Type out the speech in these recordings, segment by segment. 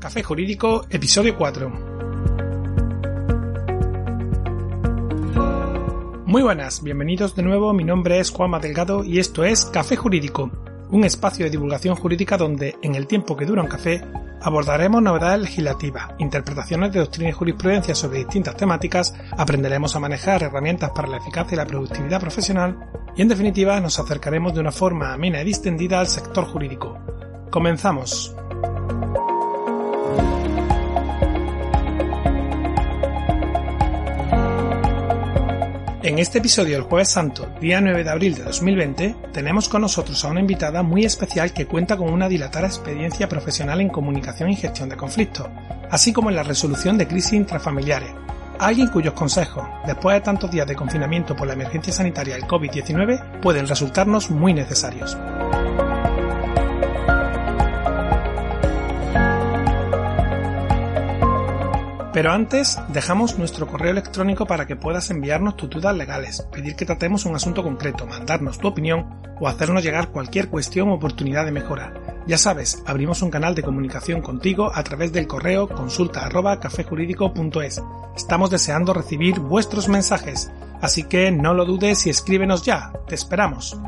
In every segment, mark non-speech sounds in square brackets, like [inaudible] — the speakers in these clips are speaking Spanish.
Café Jurídico, episodio 4. Muy buenas, bienvenidos de nuevo, mi nombre es Juanma Delgado y esto es Café Jurídico, un espacio de divulgación jurídica donde, en el tiempo que dura un café, abordaremos novedades legislativas, interpretaciones de doctrina y jurisprudencia sobre distintas temáticas, aprenderemos a manejar herramientas para la eficacia y la productividad profesional y, en definitiva, nos acercaremos de una forma amena y distendida al sector jurídico. Comenzamos. En este episodio del Jueves Santo, día 9 de abril de 2020, tenemos con nosotros a una invitada muy especial que cuenta con una dilatada experiencia profesional en comunicación y gestión de conflictos, así como en la resolución de crisis intrafamiliares. Alguien cuyos consejos, después de tantos días de confinamiento por la emergencia sanitaria del COVID-19, pueden resultarnos muy necesarios. Pero antes, dejamos nuestro correo electrónico para que puedas enviarnos tus dudas legales, pedir que tratemos un asunto concreto, mandarnos tu opinión o hacernos llegar cualquier cuestión o oportunidad de mejora. Ya sabes, abrimos un canal de comunicación contigo a través del correo consulta Estamos deseando recibir vuestros mensajes, así que no lo dudes y escríbenos ya. Te esperamos.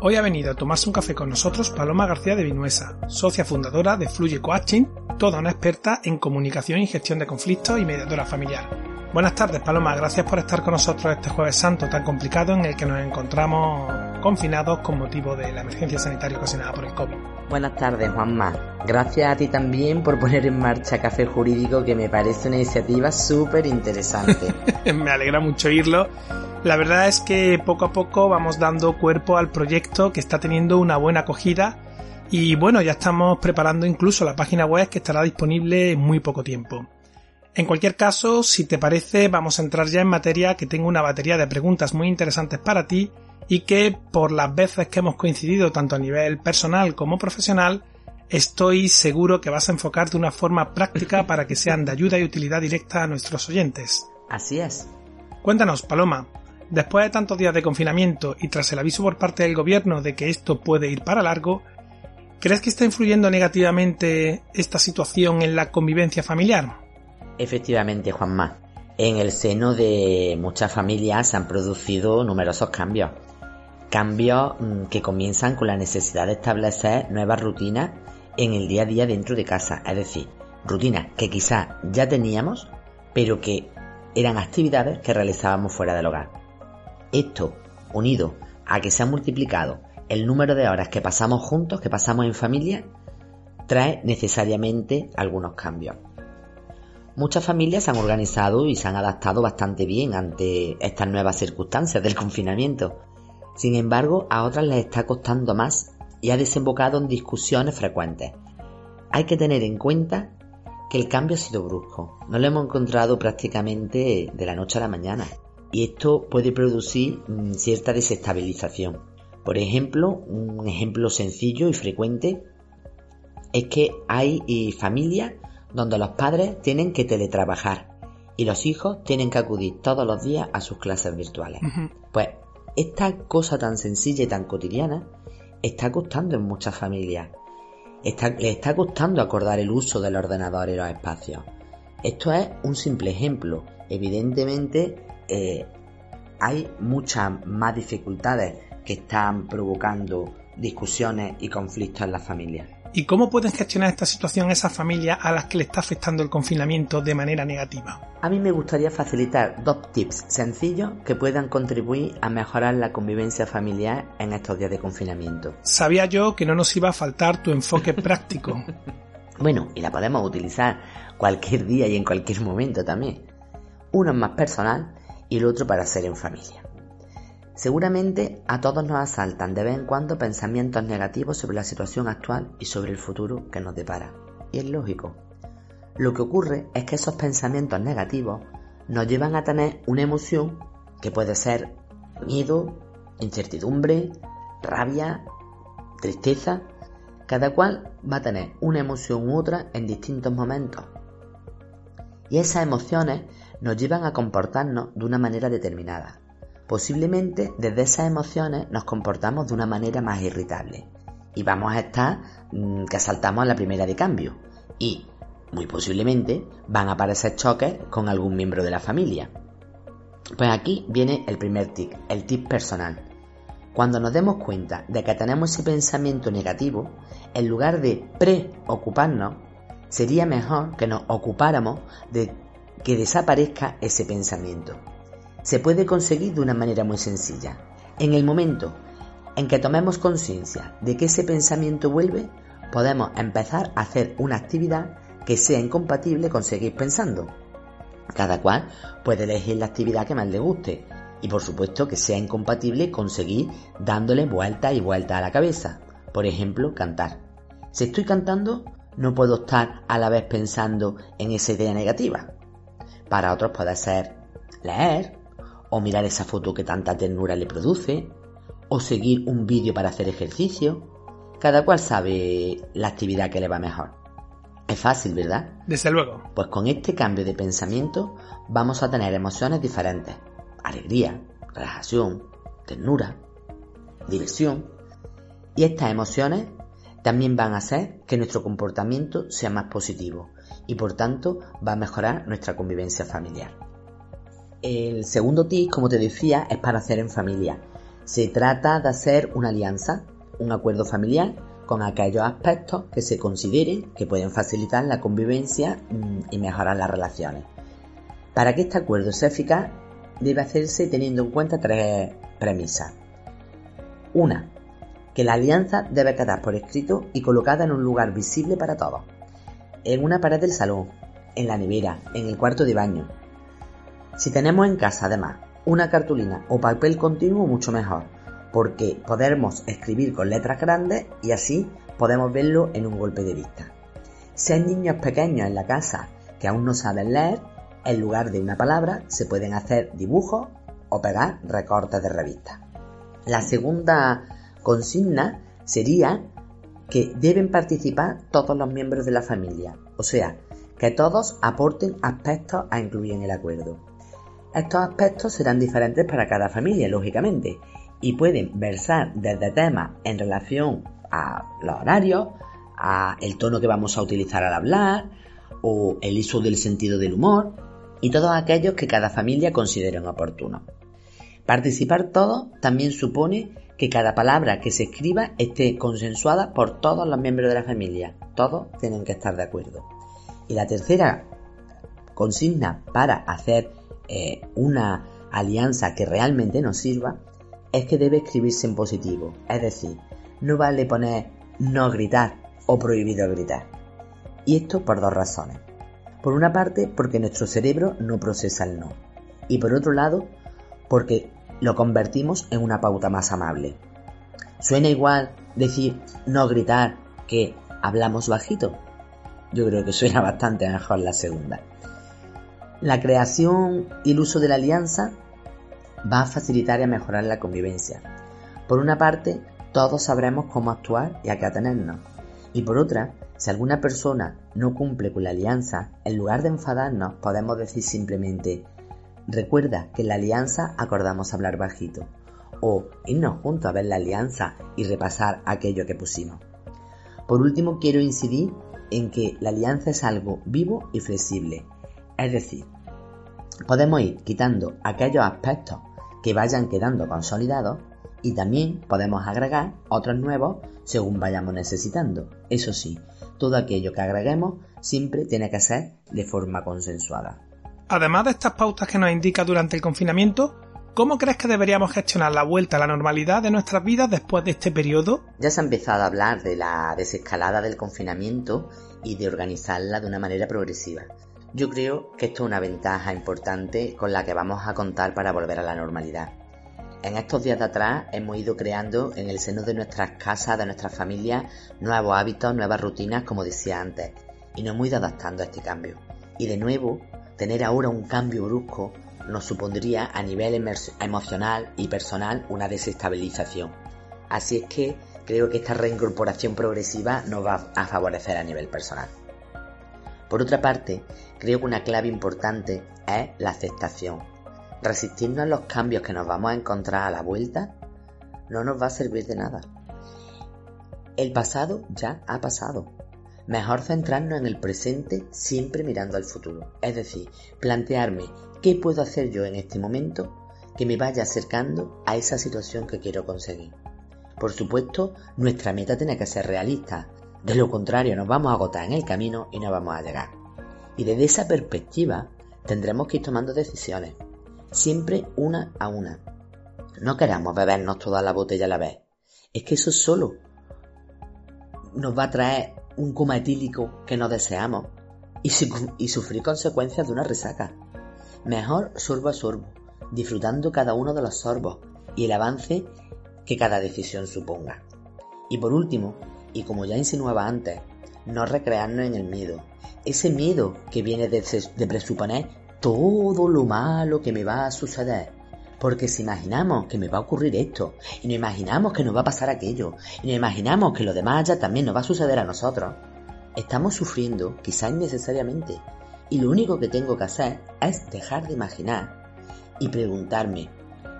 Hoy ha venido a tomarse un café con nosotros Paloma García de Vinuesa, socia fundadora de Fluye Coaching, toda una experta en comunicación y gestión de conflictos y mediadora familiar. Buenas tardes Paloma, gracias por estar con nosotros este jueves santo tan complicado en el que nos encontramos confinados con motivo de la emergencia sanitaria ocasionada por el COVID. Buenas tardes Juanma, gracias a ti también por poner en marcha Café Jurídico que me parece una iniciativa súper interesante. [laughs] me alegra mucho oírlo la verdad es que poco a poco vamos dando cuerpo al proyecto que está teniendo una buena acogida y bueno, ya estamos preparando incluso la página web que estará disponible en muy poco tiempo. En cualquier caso, si te parece, vamos a entrar ya en materia que tengo una batería de preguntas muy interesantes para ti y que por las veces que hemos coincidido tanto a nivel personal como profesional, estoy seguro que vas a enfocar de una forma práctica para que sean de ayuda y utilidad directa a nuestros oyentes. Así es. Cuéntanos, Paloma, Después de tantos días de confinamiento y tras el aviso por parte del gobierno de que esto puede ir para largo, ¿crees que está influyendo negativamente esta situación en la convivencia familiar? Efectivamente, Juanma. En el seno de muchas familias se han producido numerosos cambios. Cambios mm, que comienzan con la necesidad de establecer nuevas rutinas en el día a día dentro de casa. Es decir, rutinas que quizás ya teníamos, pero que eran actividades que realizábamos fuera del hogar. Esto, unido a que se ha multiplicado el número de horas que pasamos juntos, que pasamos en familia, trae necesariamente algunos cambios. Muchas familias se han organizado y se han adaptado bastante bien ante estas nuevas circunstancias del [laughs] confinamiento. Sin embargo, a otras les está costando más y ha desembocado en discusiones frecuentes. Hay que tener en cuenta que el cambio ha sido brusco. No lo hemos encontrado prácticamente de la noche a la mañana y esto puede producir mm, cierta desestabilización. Por ejemplo, un ejemplo sencillo y frecuente es que hay eh, familias donde los padres tienen que teletrabajar y los hijos tienen que acudir todos los días a sus clases virtuales. Pues esta cosa tan sencilla y tan cotidiana está costando en muchas familias. le está costando acordar el uso del ordenador y los espacios. Esto es un simple ejemplo. Evidentemente, eh, hay muchas más dificultades que están provocando discusiones y conflictos en las familias. ¿Y cómo pueden gestionar esta situación esas familias a las que le está afectando el confinamiento de manera negativa? A mí me gustaría facilitar dos tips sencillos que puedan contribuir a mejorar la convivencia familiar en estos días de confinamiento. Sabía yo que no nos iba a faltar tu enfoque [laughs] práctico. bueno, y la podemos utilizar cualquier día y en cualquier momento también. Uno es más personal y el otro para hacer en familia. Seguramente a todos nos asaltan de vez en cuando pensamientos negativos sobre la situación actual y sobre el futuro que nos depara. Y es lógico. Lo que ocurre es que esos pensamientos negativos nos llevan a tener una emoción que puede ser miedo, incertidumbre, rabia, tristeza. Cada cual va a tener una emoción u otra en distintos momentos. Y esas emociones nos llevan a comportarnos de una manera determinada. Posiblemente desde esas emociones nos comportamos de una manera más irritable y vamos a estar mm, que saltamos a la primera de cambio y muy posiblemente van a aparecer choques con algún miembro de la familia. Pues aquí viene el primer tic, el tic personal. Cuando nos demos cuenta de que tenemos ese pensamiento negativo, en lugar de preocuparnos, sería mejor que nos ocupáramos de que desaparezca ese pensamiento. Se puede conseguir de una manera muy sencilla. En el momento en que tomemos conciencia de que ese pensamiento vuelve, podemos empezar a hacer una actividad que sea incompatible con seguir pensando. Cada cual puede elegir la actividad que más le guste y por supuesto que sea incompatible con seguir dándole vuelta y vuelta a la cabeza. Por ejemplo, cantar. Si estoy cantando, no puedo estar a la vez pensando en esa idea negativa. Para otros puede ser leer, o mirar esa foto que tanta ternura le produce, o seguir un vídeo para hacer ejercicio. Cada cual sabe la actividad que le va mejor. Es fácil, ¿verdad? Desde luego. Pues con este cambio de pensamiento vamos a tener emociones diferentes. Alegría, relajación, ternura, diversión. Y estas emociones también van a hacer que nuestro comportamiento sea más positivo y por tanto va a mejorar nuestra convivencia familiar. El segundo tip, como te decía, es para hacer en familia. Se trata de hacer una alianza, un acuerdo familiar con aquellos aspectos que se consideren que pueden facilitar la convivencia mm, y mejorar las relaciones. Para que este acuerdo sea eficaz, debe hacerse teniendo en cuenta tres premisas. Una, que la alianza debe quedar por escrito y colocada en un lugar visible para todos. En una pared del salón, en la nevera, en el cuarto de baño. Si tenemos en casa además una cartulina o papel continuo, mucho mejor porque podemos escribir con letras grandes y así podemos verlo en un golpe de vista. Si hay niños pequeños en la casa que aún no saben leer, en lugar de una palabra se pueden hacer dibujos o pegar recortes de revistas. La segunda consigna sería que deben participar todos los miembros de la familia, o sea, que todos aporten aspectos a incluir en el acuerdo. Estos aspectos serán diferentes para cada familia, lógicamente, y pueden versar desde temas en relación a los horarios, a el tono que vamos a utilizar al hablar o el uso del sentido del humor y todos aquellos que cada familia considere oportunos. Participar todos también supone que cada palabra que se escriba esté consensuada por todos los miembros de la familia. Todos tienen que estar de acuerdo. Y la tercera consigna para hacer eh, una alianza que realmente nos sirva es que debe escribirse en positivo, es decir, no vale poner no gritar o prohibido gritar. Y esto por dos razones. Por una parte, porque nuestro cerebro no procesa el no. Y por otro lado, porque lo convertimos en una pauta más amable. ¿Suena igual decir no gritar que hablamos bajito? Yo creo que suena [laughs] bastante mejor la segunda. La creación y el uso de la alianza va a facilitar y a mejorar la convivencia. Por una parte, todos sabremos cómo actuar y a qué atenernos. Y por otra, si alguna persona no cumple con la alianza, en lugar de enfadarnos, podemos decir simplemente, recuerda que en la alianza acordamos hablar bajito, o irnos juntos a ver la alianza y repasar aquello que pusimos. Por último, quiero incidir en que la alianza es algo vivo y flexible, es decir, podemos ir quitando aquellos aspectos que vayan quedando consolidados y también podemos agregar otros nuevos según vayamos necesitando. Eso sí, todo aquello que agreguemos siempre tiene que ser de forma consensuada. Además de estas pautas que nos indica durante el confinamiento, ¿cómo crees que deberíamos gestionar la vuelta a la normalidad de nuestras vidas después de este periodo? Ya se ha empezado a hablar de la desescalada del confinamiento y de organizarla de una manera progresiva. Yo creo que esto es una ventaja importante con la que vamos a contar para volver a la normalidad. En estos días de atrás hemos ido creando en el seno de nuestras casas, de nuestras familias, nuevos hábitos, nuevas rutinas, como decía antes, y nos hemos ido adaptando a este cambio. Y de nuevo, tener ahora un cambio brusco nos supondría a nivel emocional y personal una desestabilización. Así es que creo que esta reincorporación progresiva nos va a favorecer a nivel personal. Por otra parte, creo que una clave importante es la aceptación. Resistirnos a los cambios que nos vamos a encontrar a la vuelta no nos va a servir de nada. El pasado ya ha pasado. Mejor centrarnos en el presente siempre mirando al futuro. Es decir, plantearme qué puedo hacer yo en este momento que me vaya acercando a esa situación que quiero conseguir. Por supuesto, nuestra meta tiene que ser realista. De lo contrario, nos vamos a agotar en el camino y no vamos a llegar. Y desde esa perspectiva, tendremos que ir tomando decisiones. Siempre una a una. No queramos bebernos toda la botella a la vez. Es que eso solo nos va a traer un coma etílico que no deseamos y, y sufrir consecuencias de una resaca. Mejor sorbo a sorbo, disfrutando cada uno de los sorbos y el avance que cada decisión suponga. Y por último, y como ya insinuaba antes, no recrearnos en el miedo. Ese miedo que viene de, presuponer todo lo malo que me va a suceder. Porque si imaginamos que me va a ocurrir esto, y nos imaginamos que nos va a pasar aquello, y nos imaginamos que lo demás ya también nos va a suceder a nosotros, estamos sufriendo, quizá innecesariamente. Y lo único que tengo que hacer es dejar de imaginar y preguntarme,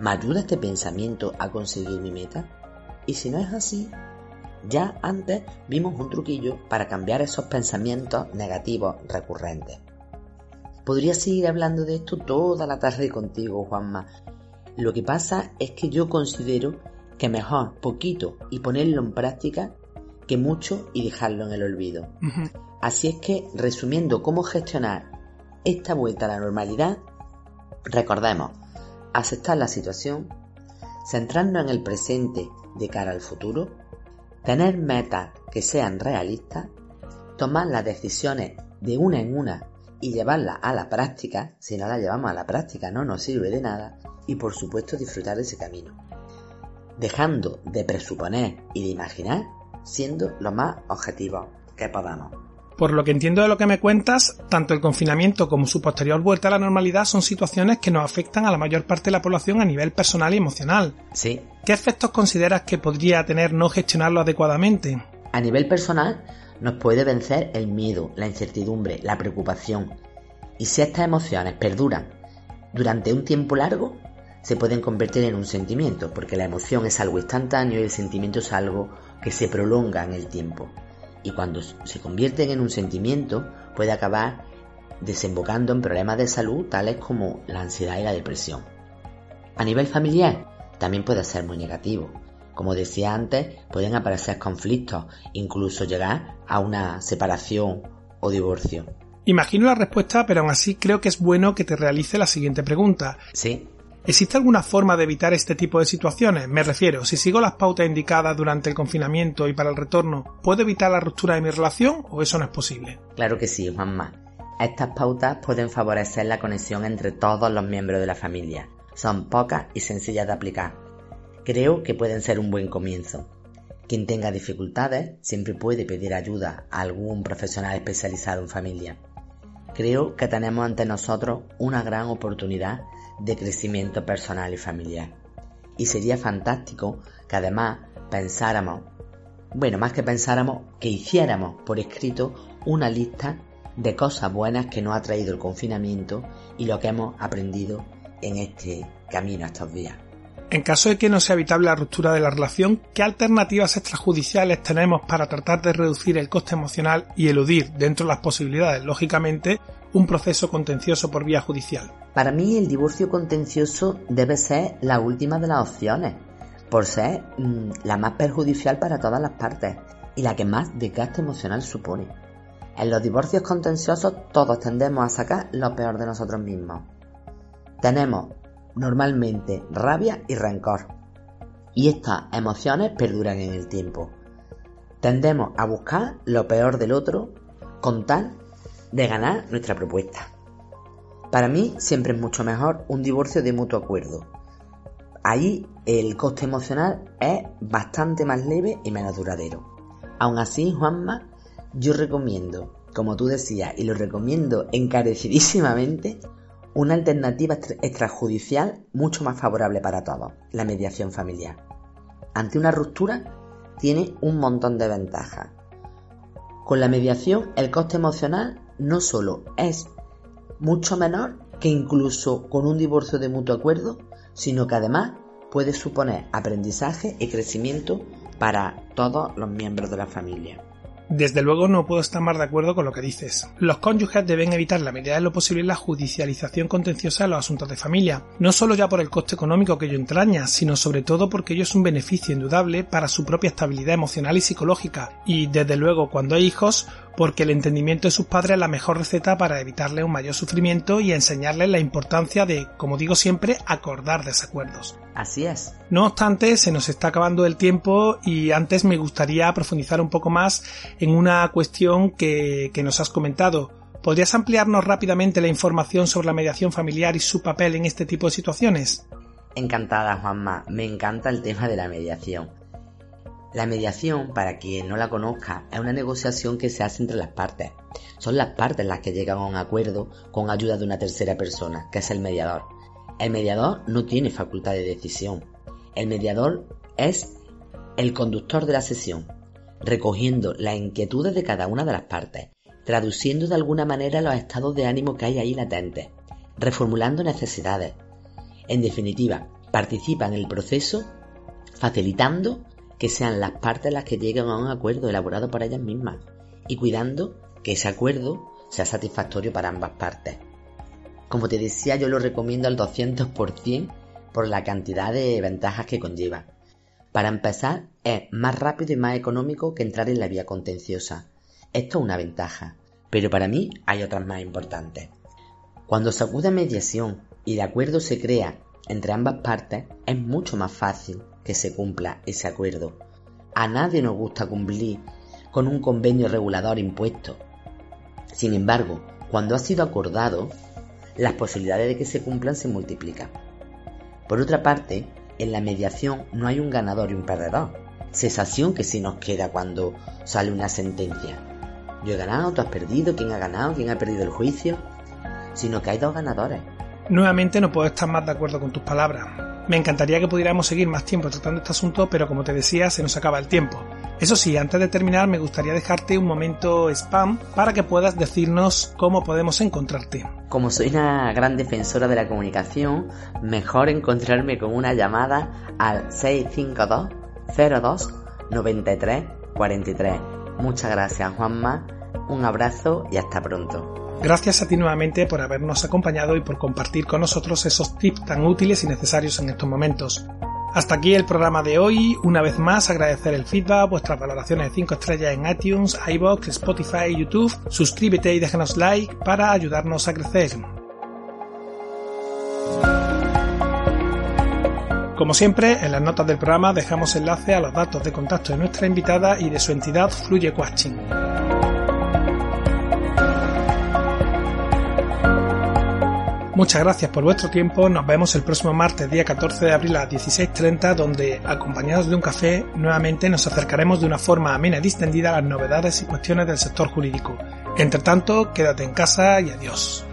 ¿me ayuda este pensamiento a conseguir mi meta? Y si no es así, ya antes vimos un truquillo para cambiar esos pensamientos negativos recurrentes. Podría seguir hablando de esto toda la tarde contigo, Juanma, lo que pasa es que yo considero que mejor poquito y ponerlo en práctica que mucho y dejarlo en el olvido. Así es que, resumiendo cómo gestionar esta vuelta a la normalidad, recordemos, aceptar la situación, centrarnos en el presente de cara al futuro, tener metas que sean realistas, tomar las decisiones de una en una y llevarlas a la práctica, si no las llevamos a la práctica no nos sirve de nada, y por supuesto disfrutar de ese camino, dejando de presuponer y de imaginar, siendo lo más objetivos que podamos. Por lo que entiendo de lo que me cuentas, tanto el confinamiento como su posterior vuelta a la normalidad son situaciones que nos afectan a la mayor parte de la población a nivel personal y emocional. Sí. ¿Qué efectos consideras que podría tener no gestionarlo adecuadamente? A nivel personal, nos puede vencer el miedo, la incertidumbre, la preocupación. Y si estas emociones perduran durante un tiempo largo, se pueden convertir en un sentimiento, porque la emoción es algo instantáneo y el sentimiento es algo que se prolonga en el tiempo. Y cuando se convierten en un sentimiento, puede acabar desembocando en problemas de salud tales como la ansiedad y la depresión. A nivel familiar, también puede ser muy negativo. Como decía antes, pueden aparecer conflictos, incluso llegar a una separación o divorcio. Imagino la respuesta, pero aún así creo que es bueno que te realice la siguiente pregunta. Sí. ¿Existe alguna forma de evitar este tipo de situaciones? Me refiero, si sigo las pautas indicadas durante el confinamiento y para el retorno, ¿puedo evitar la ruptura de mi relación o eso no es posible? Claro que sí, Juanma. Estas pautas pueden favorecer la conexión entre todos los miembros de la familia. Son pocas y sencillas de aplicar. Creo que pueden ser un buen comienzo. Quien tenga dificultades siempre puede pedir ayuda a algún profesional especializado en familia. Creo que tenemos ante nosotros una gran oportunidad de crecimiento personal y familiar. Y sería fantástico que además pensáramos, bueno, más que pensáramos, que hiciéramos por escrito una lista de cosas buenas que nos ha traído el confinamiento y lo que hemos aprendido en este camino estos días. En caso de que no sea evitable la ruptura de la relación, ¿qué alternativas extrajudiciales tenemos para tratar de reducir el coste emocional y eludir, dentro de las posibilidades, lógicamente, un proceso contencioso por vía judicial? Para mí el divorcio contencioso debe ser la última de las opciones, por ser mm, la más perjudicial para todas las partes y la que más desgaste emocional supone. En los divorcios contenciosos todos tendemos a sacar lo peor de nosotros mismos. Tenemos normalmente rabia y rencor. Y estas emociones perduran en el tiempo. Tendemos a buscar lo peor del otro con tal de ganar nuestra propuesta. Para mí siempre es mucho mejor un divorcio de mutuo acuerdo. Ahí el coste emocional es bastante más leve y menos duradero. Aún así, Juanma, yo recomiendo, como tú decías, y lo recomiendo encarecidísimamente, una alternativa extrajudicial mucho más favorable para todos, la mediación familiar. Ante una ruptura tiene un montón de ventajas. Con la mediación el coste emocional no solo es mucho menor que incluso con un divorcio de mutuo acuerdo, sino que además puede suponer aprendizaje y crecimiento para todos los miembros de la familia. Desde luego no puedo estar más de acuerdo con lo que dices. Los cónyuges deben evitar la medida de lo posible la judicialización contenciosa de los asuntos de familia, no solo ya por el coste económico que ello entraña, sino sobre todo porque ello es un beneficio indudable para su propia estabilidad emocional y psicológica, y desde luego cuando hay hijos, porque el entendimiento de sus padres es la mejor receta para evitarle un mayor sufrimiento y enseñarles la importancia de, como digo siempre, acordar desacuerdos. Así es. No obstante, se nos está acabando el tiempo y antes me gustaría profundizar un poco más en una cuestión que, que nos has comentado. ¿Podrías ampliarnos rápidamente la información sobre la mediación familiar y su papel en este tipo de situaciones? Encantada, Juanma. Me encanta el tema de la mediación. La mediación, para quien no la conozca, es una negociación que se hace entre las partes. Son las partes las que llegan a un acuerdo con ayuda de una tercera persona, que es el mediador. El mediador no tiene facultad de decisión. El mediador es el conductor de la sesión, recogiendo las inquietudes de cada una de las partes, traduciendo de alguna manera los estados de ánimo que hay ahí latentes, reformulando necesidades. En definitiva, participa en el proceso facilitando que sean las partes las que lleguen a un acuerdo elaborado por ellas mismas y cuidando que ese acuerdo sea satisfactorio para ambas partes. Como te decía, yo lo recomiendo al 200% por la cantidad de ventajas que conlleva. Para empezar, es más rápido y más económico que entrar en la vía contenciosa. Esto es una ventaja, pero para mí hay otras más importantes. Cuando se acude a mediación y el acuerdo se crea entre ambas partes, es mucho más fácil que se cumpla ese acuerdo. A nadie nos gusta cumplir con un convenio regulador impuesto. Sin embargo, cuando ha sido acordado, las posibilidades de que se cumplan se multiplican. Por otra parte, en la mediación no hay un ganador y un perdedor. Sensación que sí nos queda cuando sale una sentencia. Yo he ganado, tú has perdido, quién ha ganado, quién ha perdido el juicio. Sino que hay dos ganadores. Nuevamente no puedo estar más de acuerdo con tus palabras. Me encantaría que pudiéramos seguir más tiempo tratando este asunto, pero como te decía, se nos acaba el tiempo. Eso sí, antes de terminar me gustaría dejarte un momento spam para que puedas decirnos cómo podemos encontrarte. Como soy una gran defensora de la comunicación, mejor encontrarme con una llamada al 652 02 93 43. Muchas gracias Juanma, un abrazo y hasta pronto. Gracias a ti nuevamente por habernos acompañado y por compartir con nosotros esos tips tan útiles y necesarios en estos momentos. Hasta aquí el programa de hoy. Una vez más agradecer el feedback, vuestras valoraciones de 5 estrellas en iTunes, iBox, Spotify YouTube. Suscríbete y déjanos like para ayudarnos a crecer. Como siempre, en las notas del programa dejamos enlace a los datos de contacto de nuestra invitada y de su entidad Fluye Coaching. Muchas gracias por vuestro tiempo. Nos vemos el próximo martes, día 14 de abril a las 16.30, donde, acompañados de un café, nuevamente nos acercaremos de una forma amena y distendida a las novedades y cuestiones del sector jurídico. Entre tanto, quédate en casa y adiós.